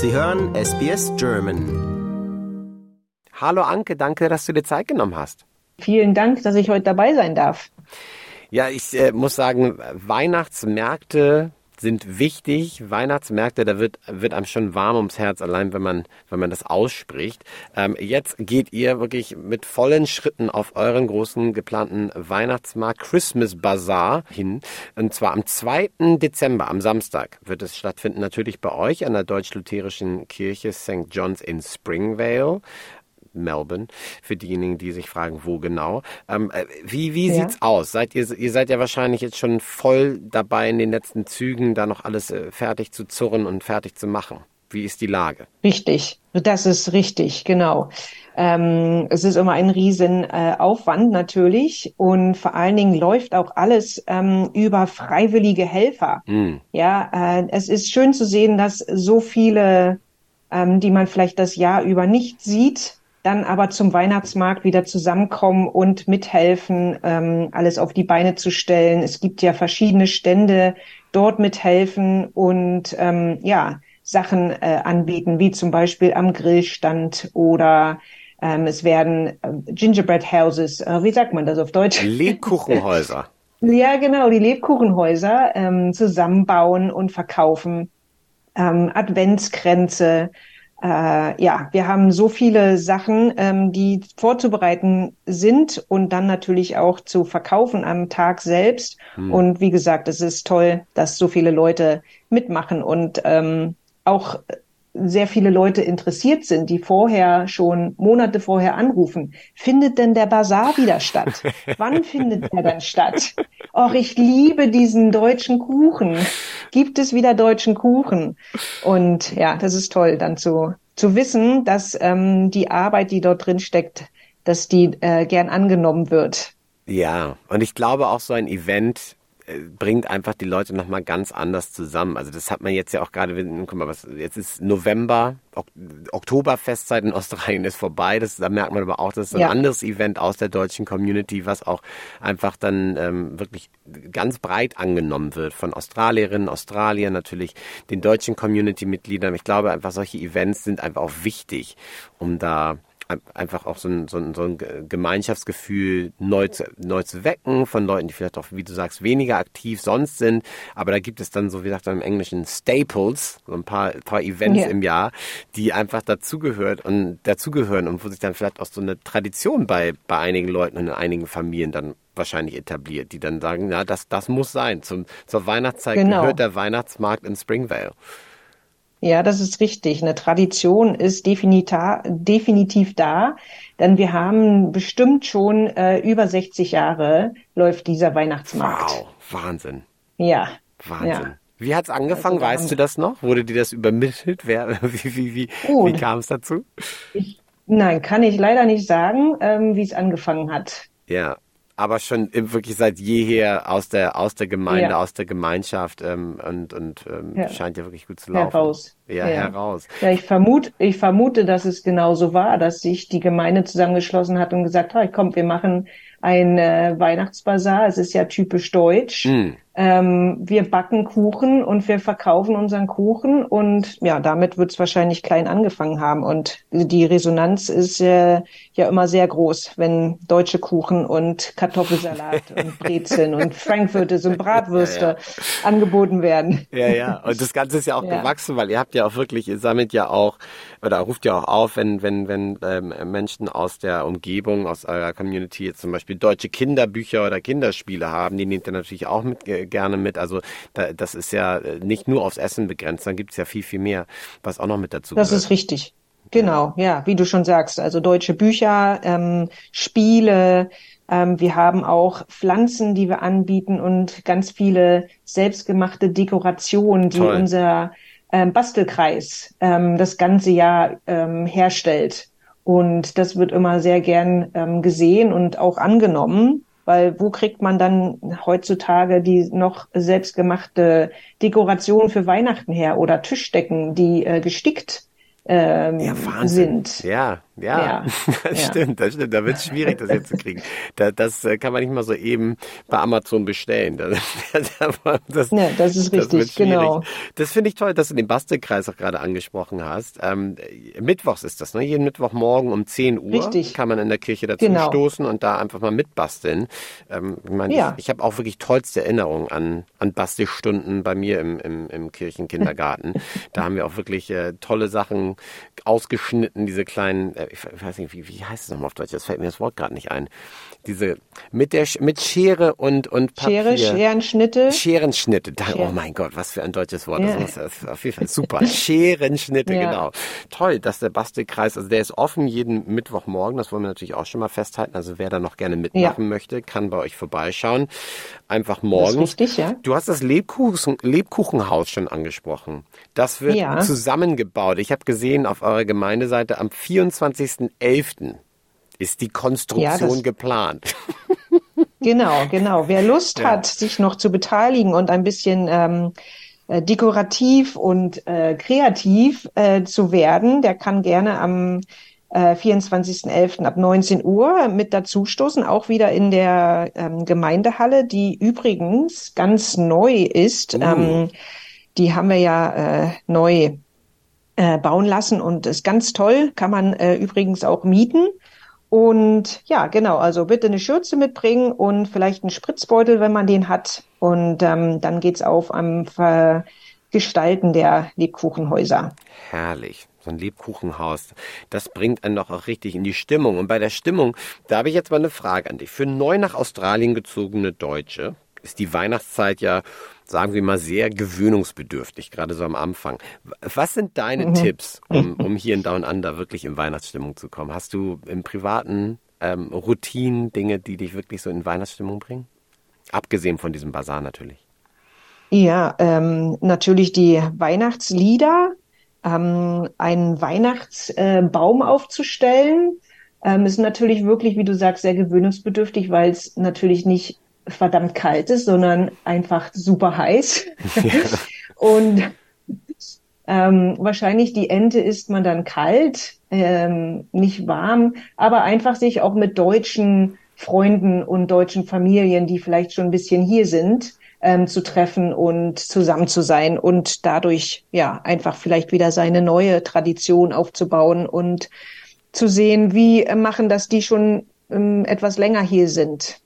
Sie hören SBS German. Hallo Anke, danke, dass du dir Zeit genommen hast. Vielen Dank, dass ich heute dabei sein darf. Ja, ich äh, muss sagen, Weihnachtsmärkte sind wichtig. Weihnachtsmärkte, da wird, wird einem schon warm ums Herz, allein wenn man, wenn man das ausspricht. Ähm, jetzt geht ihr wirklich mit vollen Schritten auf euren großen geplanten Weihnachtsmarkt Christmas Bazaar hin. Und zwar am 2. Dezember, am Samstag, wird es stattfinden, natürlich bei euch an der deutsch-lutherischen Kirche St. John's in Springvale. Melbourne, für diejenigen, die sich fragen, wo genau. Ähm, äh, wie wie ja. sieht's aus? Seid ihr, ihr seid ja wahrscheinlich jetzt schon voll dabei, in den letzten Zügen da noch alles äh, fertig zu zurren und fertig zu machen. Wie ist die Lage? Richtig, das ist richtig, genau. Ähm, es ist immer ein Riesenaufwand äh, natürlich und vor allen Dingen läuft auch alles ähm, über freiwillige Helfer. Mm. Ja, äh, es ist schön zu sehen, dass so viele, ähm, die man vielleicht das Jahr über nicht sieht, dann aber zum Weihnachtsmarkt wieder zusammenkommen und mithelfen, ähm, alles auf die Beine zu stellen. Es gibt ja verschiedene Stände, dort mithelfen und ähm, ja, Sachen äh, anbieten, wie zum Beispiel am Grillstand oder ähm, es werden äh, Gingerbread Houses, äh, wie sagt man das auf Deutsch? Lebkuchenhäuser. ja, genau, die Lebkuchenhäuser ähm, zusammenbauen und verkaufen. Ähm, Adventskränze, äh, ja, wir haben so viele Sachen, ähm, die vorzubereiten sind und dann natürlich auch zu verkaufen am Tag selbst. Hm. Und wie gesagt, es ist toll, dass so viele Leute mitmachen und ähm, auch sehr viele Leute interessiert sind, die vorher schon Monate vorher anrufen. Findet denn der Bazar wieder statt? Wann findet er denn statt? Och, ich liebe diesen deutschen Kuchen. Gibt es wieder deutschen Kuchen? Und ja, das ist toll, dann zu, zu wissen, dass ähm, die Arbeit, die dort drin steckt, dass die äh, gern angenommen wird. Ja, und ich glaube auch so ein Event bringt einfach die Leute nochmal ganz anders zusammen. Also das hat man jetzt ja auch gerade, guck mal, was, jetzt ist November, ok Oktoberfestzeit in Australien ist vorbei. Das, da merkt man aber auch, das ist ein ja. anderes Event aus der deutschen Community, was auch einfach dann ähm, wirklich ganz breit angenommen wird von Australierinnen, Australiern, natürlich den deutschen Community-Mitgliedern. Ich glaube einfach, solche Events sind einfach auch wichtig, um da einfach auch so ein, so ein, so ein Gemeinschaftsgefühl neu zu, neu zu wecken von Leuten, die vielleicht auch, wie du sagst, weniger aktiv sonst sind. Aber da gibt es dann, so wie gesagt, im Englischen Staples, so ein paar, paar Events yeah. im Jahr, die einfach dazugehört und dazugehören und wo sich dann vielleicht auch so eine Tradition bei, bei einigen Leuten und in einigen Familien dann wahrscheinlich etabliert, die dann sagen, ja, das, das muss sein. Zum, zur Weihnachtszeit genau. gehört der Weihnachtsmarkt in Springvale. Ja, das ist richtig. Eine Tradition ist definitiv da, denn wir haben bestimmt schon äh, über 60 Jahre läuft dieser Weihnachtsmarkt. Wow, Wahnsinn. Ja. Wahnsinn. Ja. Wie hat's angefangen? Also, weißt du das noch? Wurde dir das übermittelt? Wer, wie wie, wie, oh, wie kam es dazu? Ich, nein, kann ich leider nicht sagen, ähm, wie es angefangen hat. Ja, aber schon wirklich seit jeher aus der aus der Gemeinde, ja. aus der Gemeinschaft ähm, und und ähm, ja. scheint ja wirklich gut zu laufen. Heraus. Ja, heraus. Ja, ich vermute, ich vermute, dass es genau so war, dass sich die Gemeinde zusammengeschlossen hat und gesagt hat, komm, wir machen ein äh, Weihnachtsbazar. Es ist ja typisch deutsch. Mm. Ähm, wir backen Kuchen und wir verkaufen unseren Kuchen und ja, damit wird es wahrscheinlich klein angefangen haben. Und die Resonanz ist äh, ja immer sehr groß, wenn deutsche Kuchen und Kartoffelsalat und Brezeln und Frankfurters und Bratwürste ja, ja. angeboten werden. Ja, ja. Und das Ganze ist ja auch ja. gewachsen, weil ihr habt ja auch wirklich, ihr sammelt ja auch oder ruft ja auch auf, wenn, wenn, wenn ähm, Menschen aus der Umgebung, aus eurer Community jetzt zum Beispiel deutsche Kinderbücher oder Kinderspiele haben, die nehmt ihr natürlich auch mit äh, gerne mit. Also da, das ist ja äh, nicht nur aufs Essen begrenzt, dann gibt es ja viel, viel mehr, was auch noch mit dazu Das gehört. ist richtig. Genau, ja, wie du schon sagst, also deutsche Bücher, ähm, Spiele, ähm, wir haben auch Pflanzen, die wir anbieten und ganz viele selbstgemachte Dekorationen, die Toll. unser ähm, Bastelkreis ähm, das ganze Jahr ähm, herstellt. Und das wird immer sehr gern ähm, gesehen und auch angenommen weil wo kriegt man dann heutzutage die noch selbstgemachte Dekoration für Weihnachten her oder Tischdecken, die äh, gestickt ähm, ja, sind. Ja, Ja, ja. das ja. stimmt, das stimmt. Da wird es schwierig, das hinzukriegen. Da, das äh, kann man nicht mal so eben bei Amazon bestellen. Das, ja, das ist richtig, das genau. Das finde ich toll, dass du den Bastelkreis auch gerade angesprochen hast. Ähm, Mittwochs ist das, ne? Jeden Mittwochmorgen um 10 Uhr richtig. kann man in der Kirche dazu genau. stoßen und da einfach mal mitbasteln. Ähm, ich meine, ja. ich, ich habe auch wirklich tollste Erinnerungen an, an Bastelstunden bei mir im, im, im Kirchenkindergarten. da haben wir auch wirklich äh, tolle Sachen ausgeschnitten, diese kleinen, äh, ich weiß nicht, wie, wie heißt es nochmal auf Deutsch? Das fällt mir das Wort gerade nicht ein. Diese mit der mit Schere und und Papier. Schere, Scherenschnitte. Scherenschnitte. Da, oh mein Gott, was für ein deutsches Wort. Ja. Das ist auf jeden Fall super. Scherenschnitte, ja. genau. Toll, dass der Bastelkreis, also der ist offen jeden Mittwochmorgen. Das wollen wir natürlich auch schon mal festhalten. Also wer da noch gerne mitmachen ja. möchte, kann bei euch vorbeischauen. Einfach morgen. richtig, ja. Du hast das Lebkuchen, Lebkuchenhaus schon angesprochen. Das wird zusammengebaut. Ich habe gesehen auf eurer Gemeindeseite am 24.11 ist die Konstruktion ja, geplant. Genau, genau. Wer Lust ja. hat, sich noch zu beteiligen und ein bisschen ähm, äh, dekorativ und äh, kreativ äh, zu werden, der kann gerne am äh, 24.11. ab 19 Uhr mit dazustoßen, auch wieder in der ähm, Gemeindehalle, die übrigens ganz neu ist. Uh. Ähm, die haben wir ja äh, neu äh, bauen lassen und ist ganz toll, kann man äh, übrigens auch mieten. Und ja, genau, also bitte eine Schürze mitbringen und vielleicht einen Spritzbeutel, wenn man den hat. Und ähm, dann geht's auf am Gestalten der Lebkuchenhäuser. Herrlich. So ein Lebkuchenhaus. Das bringt einen doch auch richtig in die Stimmung. Und bei der Stimmung, da habe ich jetzt mal eine Frage an dich. Für neu nach Australien gezogene Deutsche ist die Weihnachtszeit ja sagen wir mal, sehr gewöhnungsbedürftig, gerade so am Anfang. Was sind deine mhm. Tipps, um, um hier in Down Under wirklich in Weihnachtsstimmung zu kommen? Hast du im privaten ähm, Routinen Dinge, die dich wirklich so in Weihnachtsstimmung bringen? Abgesehen von diesem Bazar natürlich. Ja, ähm, natürlich die Weihnachtslieder, ähm, einen Weihnachtsbaum äh, aufzustellen, ähm, ist natürlich wirklich, wie du sagst, sehr gewöhnungsbedürftig, weil es natürlich nicht verdammt kalt ist, sondern einfach super heiß. Ja. Und ähm, wahrscheinlich die Ente isst man dann kalt, ähm, nicht warm, aber einfach sich auch mit deutschen Freunden und deutschen Familien, die vielleicht schon ein bisschen hier sind, ähm, zu treffen und zusammen zu sein und dadurch ja einfach vielleicht wieder seine neue Tradition aufzubauen und zu sehen, wie machen das die schon ähm, etwas länger hier sind.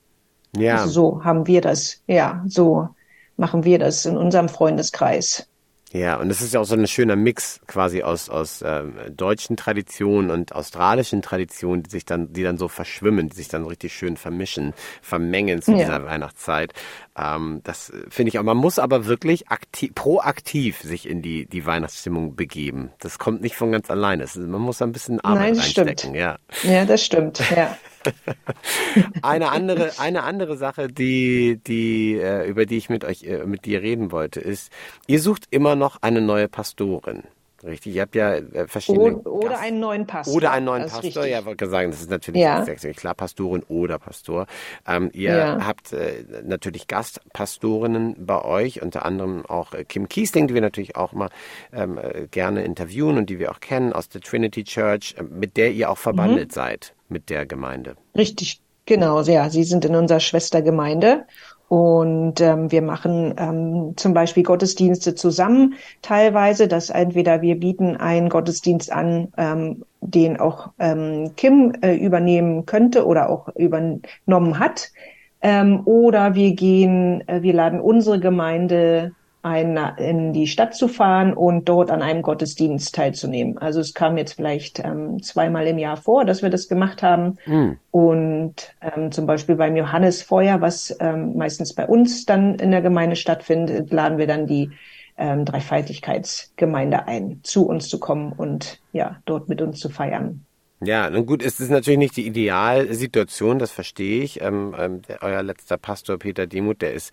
Ja. Also so haben wir das, ja, so machen wir das in unserem Freundeskreis. Ja, und es ist ja auch so ein schöner Mix quasi aus, aus ähm, deutschen Traditionen und australischen Traditionen, die sich dann, die dann so verschwimmen, die sich dann richtig schön vermischen, vermengen zu ja. dieser Weihnachtszeit. Ähm, das finde ich auch. Man muss aber wirklich aktiv, proaktiv sich in die, die Weihnachtsstimmung begeben. Das kommt nicht von ganz alleine. man muss ein bisschen Arbeit Nein, reinstecken. Stimmt. Ja. ja, das stimmt. Ja. eine andere, eine andere Sache, die, die, äh, über die ich mit euch, äh, mit dir reden wollte, ist, ihr sucht immer noch eine neue Pastorin. Richtig, ihr habt ja äh, verschiedene. Oder, oder einen neuen Pastor. Oder einen neuen Pastor, ja, wollte sagen, das ist natürlich ja. klar, Pastorin oder Pastor. Ähm, ihr ja. habt äh, natürlich Gastpastorinnen bei euch, unter anderem auch äh, Kim Kiesling, die wir natürlich auch mal ähm, äh, gerne interviewen und die wir auch kennen aus der Trinity Church, mit der ihr auch verbandelt mhm. seid mit der Gemeinde. Richtig, genau, ja. Sie sind in unserer Schwestergemeinde und ähm, wir machen ähm, zum Beispiel Gottesdienste zusammen teilweise, dass entweder wir bieten einen Gottesdienst an, ähm, den auch ähm, Kim äh, übernehmen könnte oder auch übernommen hat. Ähm, oder wir gehen, äh, wir laden unsere Gemeinde ein, in die Stadt zu fahren und dort an einem Gottesdienst teilzunehmen. Also es kam jetzt vielleicht ähm, zweimal im Jahr vor, dass wir das gemacht haben. Mhm. Und ähm, zum Beispiel beim Johannesfeuer, was ähm, meistens bei uns dann in der Gemeinde stattfindet, laden wir dann die ähm, Dreifaltigkeitsgemeinde ein, zu uns zu kommen und ja, dort mit uns zu feiern. Ja, nun gut, es ist natürlich nicht die Idealsituation, das verstehe ich. Ähm, ähm, der, euer letzter Pastor Peter Demuth, der ist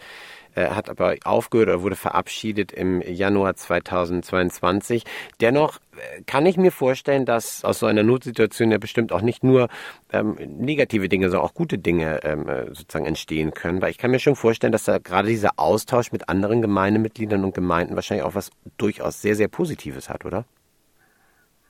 äh, hat aber aufgehört oder wurde verabschiedet im Januar 2022. Dennoch äh, kann ich mir vorstellen, dass aus so einer Notsituation ja bestimmt auch nicht nur ähm, negative Dinge, sondern auch gute Dinge ähm, äh, sozusagen entstehen können. Weil ich kann mir schon vorstellen, dass da gerade dieser Austausch mit anderen Gemeindemitgliedern und Gemeinden wahrscheinlich auch was durchaus sehr, sehr Positives hat, oder?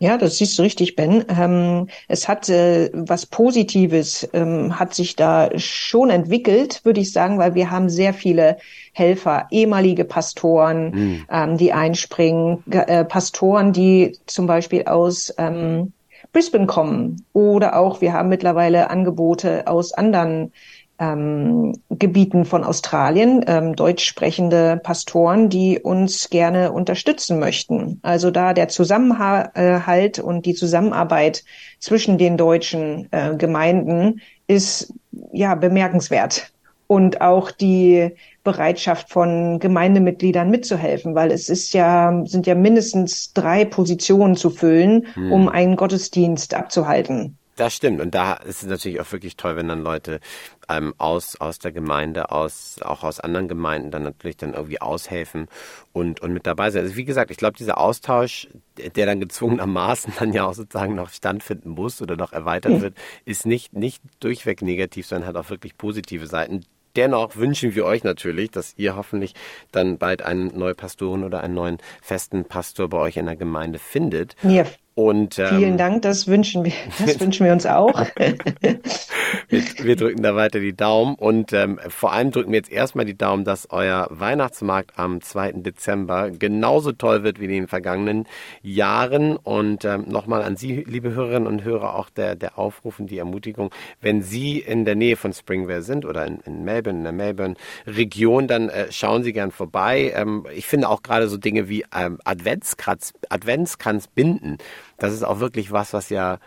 Ja, das siehst du richtig, Ben. Ähm, es hat äh, was Positives, ähm, hat sich da schon entwickelt, würde ich sagen, weil wir haben sehr viele Helfer, ehemalige Pastoren, mhm. ähm, die einspringen, äh, Pastoren, die zum Beispiel aus ähm, Brisbane kommen oder auch wir haben mittlerweile Angebote aus anderen ähm, Gebieten von Australien, ähm, deutsch sprechende Pastoren, die uns gerne unterstützen möchten. Also da der Zusammenhalt und die Zusammenarbeit zwischen den deutschen äh, Gemeinden ist ja bemerkenswert. Und auch die Bereitschaft von Gemeindemitgliedern mitzuhelfen, weil es ist ja, sind ja mindestens drei Positionen zu füllen, hm. um einen Gottesdienst abzuhalten. Das stimmt. Und da ist es natürlich auch wirklich toll, wenn dann Leute ähm, aus, aus der Gemeinde, aus, auch aus anderen Gemeinden dann natürlich dann irgendwie aushelfen und, und mit dabei sein. Also wie gesagt, ich glaube, dieser Austausch, der dann gezwungenermaßen dann ja auch sozusagen noch standfinden muss oder noch erweitert mhm. wird, ist nicht, nicht durchweg negativ, sondern hat auch wirklich positive Seiten. Dennoch wünschen wir euch natürlich, dass ihr hoffentlich dann bald einen neuen Pastoren oder einen neuen festen Pastor bei euch in der Gemeinde findet. Ja, und, ähm, Vielen Dank, das wünschen wir, das wünschen wir uns auch. wir, wir, drücken da weiter die Daumen und ähm, vor allem drücken wir jetzt erstmal die Daumen, dass euer Weihnachtsmarkt am 2. Dezember genauso toll wird wie in den vergangenen Jahren. Und ähm, nochmal an Sie, liebe Hörerinnen und Hörer, auch der, der Aufruf und die Ermutigung, wenn Sie in der Nähe von Springvale sind oder in, in Melbourne, in der Melbourne-Region, dann äh, schauen Sie gern vorbei. Ähm, ich finde auch gerade so Dinge wie ähm, Adventskranz, Adventskranz binden das ist auch wirklich was, was ja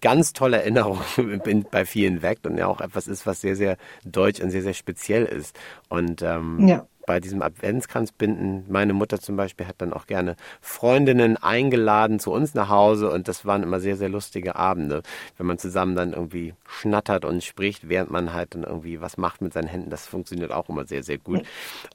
ganz tolle Erinnerungen bei vielen weckt und ja auch etwas ist, was sehr, sehr deutsch und sehr, sehr speziell ist. Und ähm, ja bei diesem Adventskranzbinden. Meine Mutter zum Beispiel hat dann auch gerne Freundinnen eingeladen zu uns nach Hause und das waren immer sehr, sehr lustige Abende, wenn man zusammen dann irgendwie schnattert und spricht, während man halt dann irgendwie was macht mit seinen Händen. Das funktioniert auch immer sehr, sehr gut.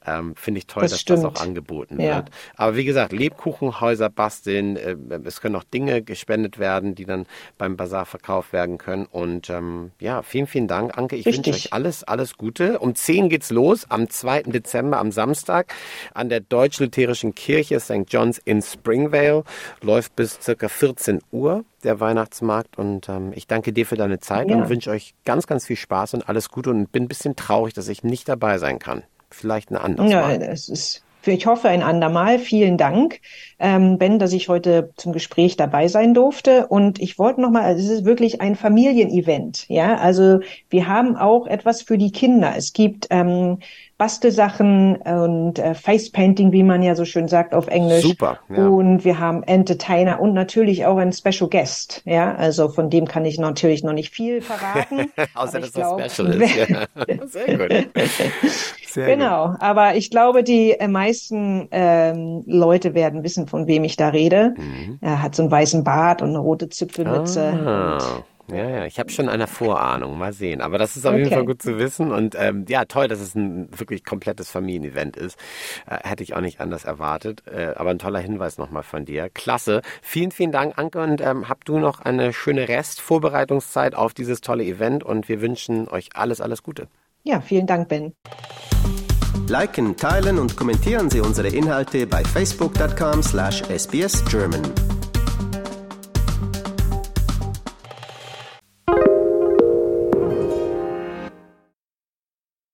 Ähm, Finde ich toll, das dass stimmt. das auch angeboten ja. wird. Aber wie gesagt, Lebkuchenhäuser basteln, äh, es können auch Dinge gespendet werden, die dann beim Bazar verkauft werden können. Und ähm, ja, vielen, vielen Dank, Anke. Ich wünsche euch alles, alles Gute. Um 10 geht's los, am 2. Dezember am Samstag an der Deutsch-Lutherischen Kirche St. John's in Springvale. Läuft bis circa 14 Uhr der Weihnachtsmarkt und ähm, ich danke dir für deine Zeit ja. und wünsche euch ganz, ganz viel Spaß und alles Gute und bin ein bisschen traurig, dass ich nicht dabei sein kann. Vielleicht eine andere. Ja, es ist ich hoffe ein andermal. Vielen Dank, ähm, Ben, dass ich heute zum Gespräch dabei sein durfte. Und ich wollte noch mal, also es ist wirklich ein Familienevent. Ja, also wir haben auch etwas für die Kinder. Es gibt ähm, Bastelsachen und äh, Facepainting, wie man ja so schön sagt auf Englisch. Super. Ja. Und wir haben Entertainer und natürlich auch ein Special Guest. Ja, also von dem kann ich natürlich noch nicht viel verraten. Außer dass das Special ist. Ja. Sehr gut. Sehr genau. Gut. Aber ich glaube, die äh, meisten ähm, Leute werden wissen, von wem ich da rede. Mhm. Er hat so einen weißen Bart und eine rote Zipfelmütze. Ah. Ja, ja, ich habe schon eine Vorahnung. Mal sehen. Aber das ist auf okay. jeden Fall gut zu wissen. Und ähm, ja, toll, dass es ein wirklich komplettes Familienevent ist. Äh, hätte ich auch nicht anders erwartet. Äh, aber ein toller Hinweis nochmal von dir. Klasse. Vielen, vielen Dank, Anke. Und ähm, habt du noch eine schöne Restvorbereitungszeit auf dieses tolle Event. Und wir wünschen euch alles, alles Gute. Ja, vielen Dank, Ben. Liken, teilen und kommentieren Sie unsere Inhalte bei facebook.com slash sbsgerman.